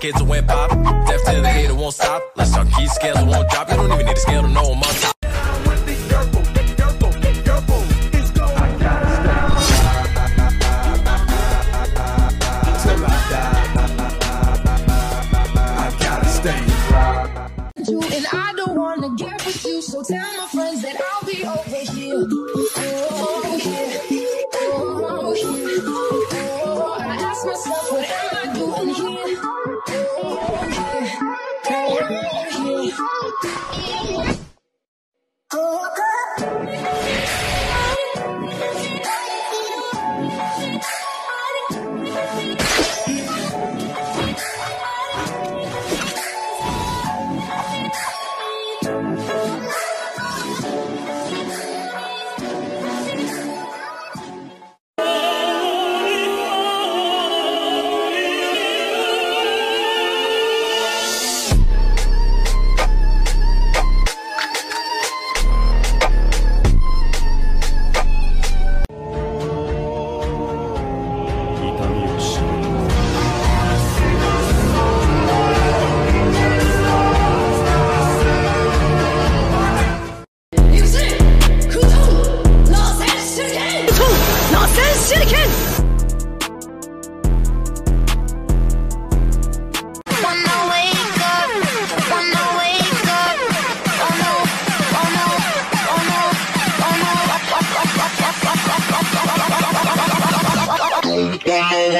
kids who went pop. Deaf to the hater won't stop. Let's talk key scales won't drop. You don't even need a scale to know I'm on top. and I don't wanna get with you, so tell my friends that I'll be over here.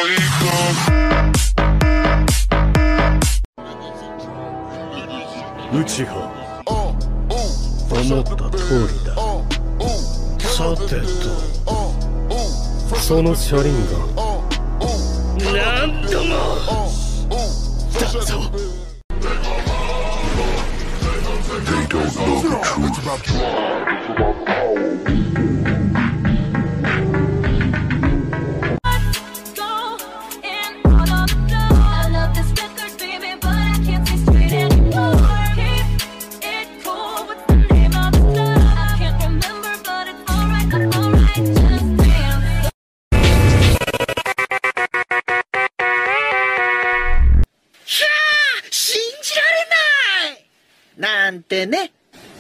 ウチハ思った通りださてとその車輪がなんともだぞ They don't know the truth. It's about power. It's about power.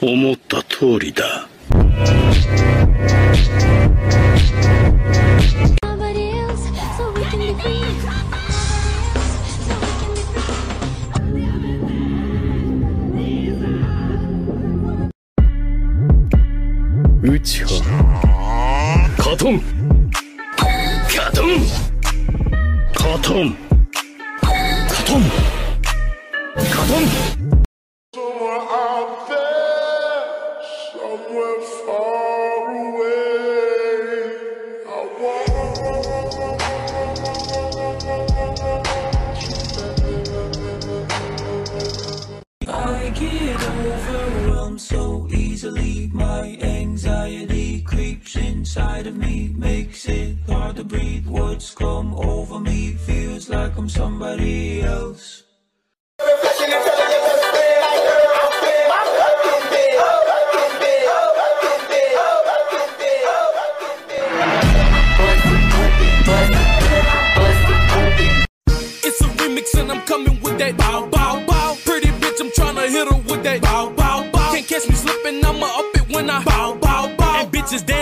思ったとおりだ。うちはカトンカトンカトンカトン,カトン get overwhelmed so easily. My anxiety creeps inside of me, makes it hard to breathe. Words come over me, feels like I'm somebody else.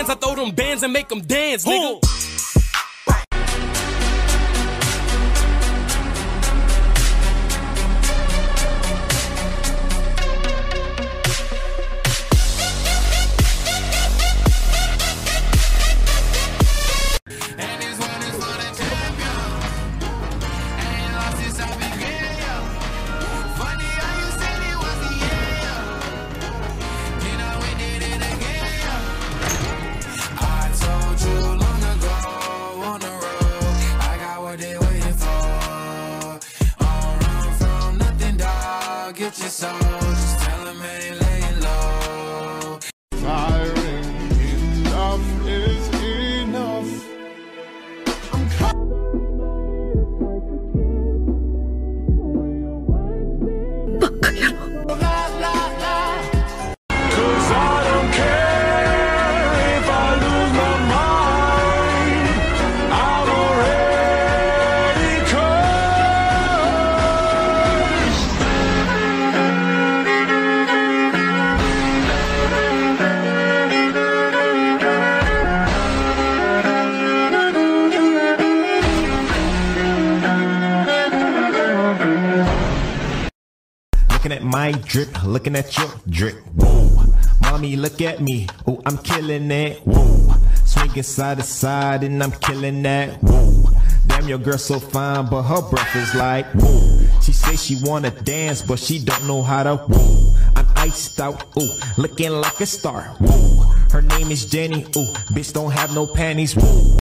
I throw them bands and make them dance, nigga. I Looking at my drip, looking at your drip. Whoa, mommy, look at me. Oh, I'm killing it. Whoa, swinging side to side and I'm killing that. Whoa, damn, your girl so fine, but her breath is like whoa. She say she wanna dance, but she don't know how to. Whoa, I'm iced out. Ooh, looking like a star. Whoa, her name is Jenny. Ooh, bitch don't have no panties. Whoa.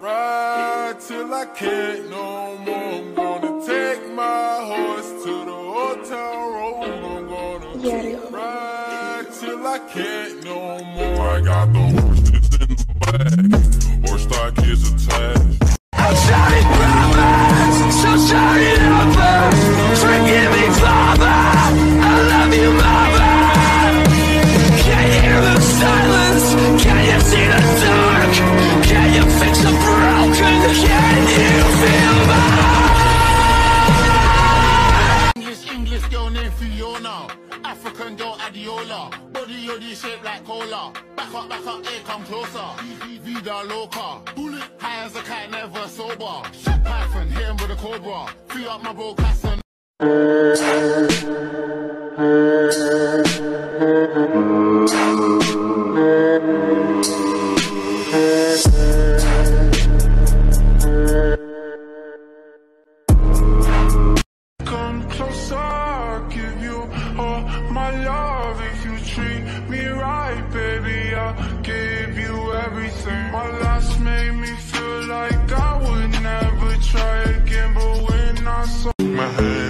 Ride till I can't no more. I can't no more. I got the horses in the bag. Up, back up, here come closer. Vida loca. Bullet. High as a cat, never sober. Shot python, hit him with a cobra. Free up my bro, Casson. Saw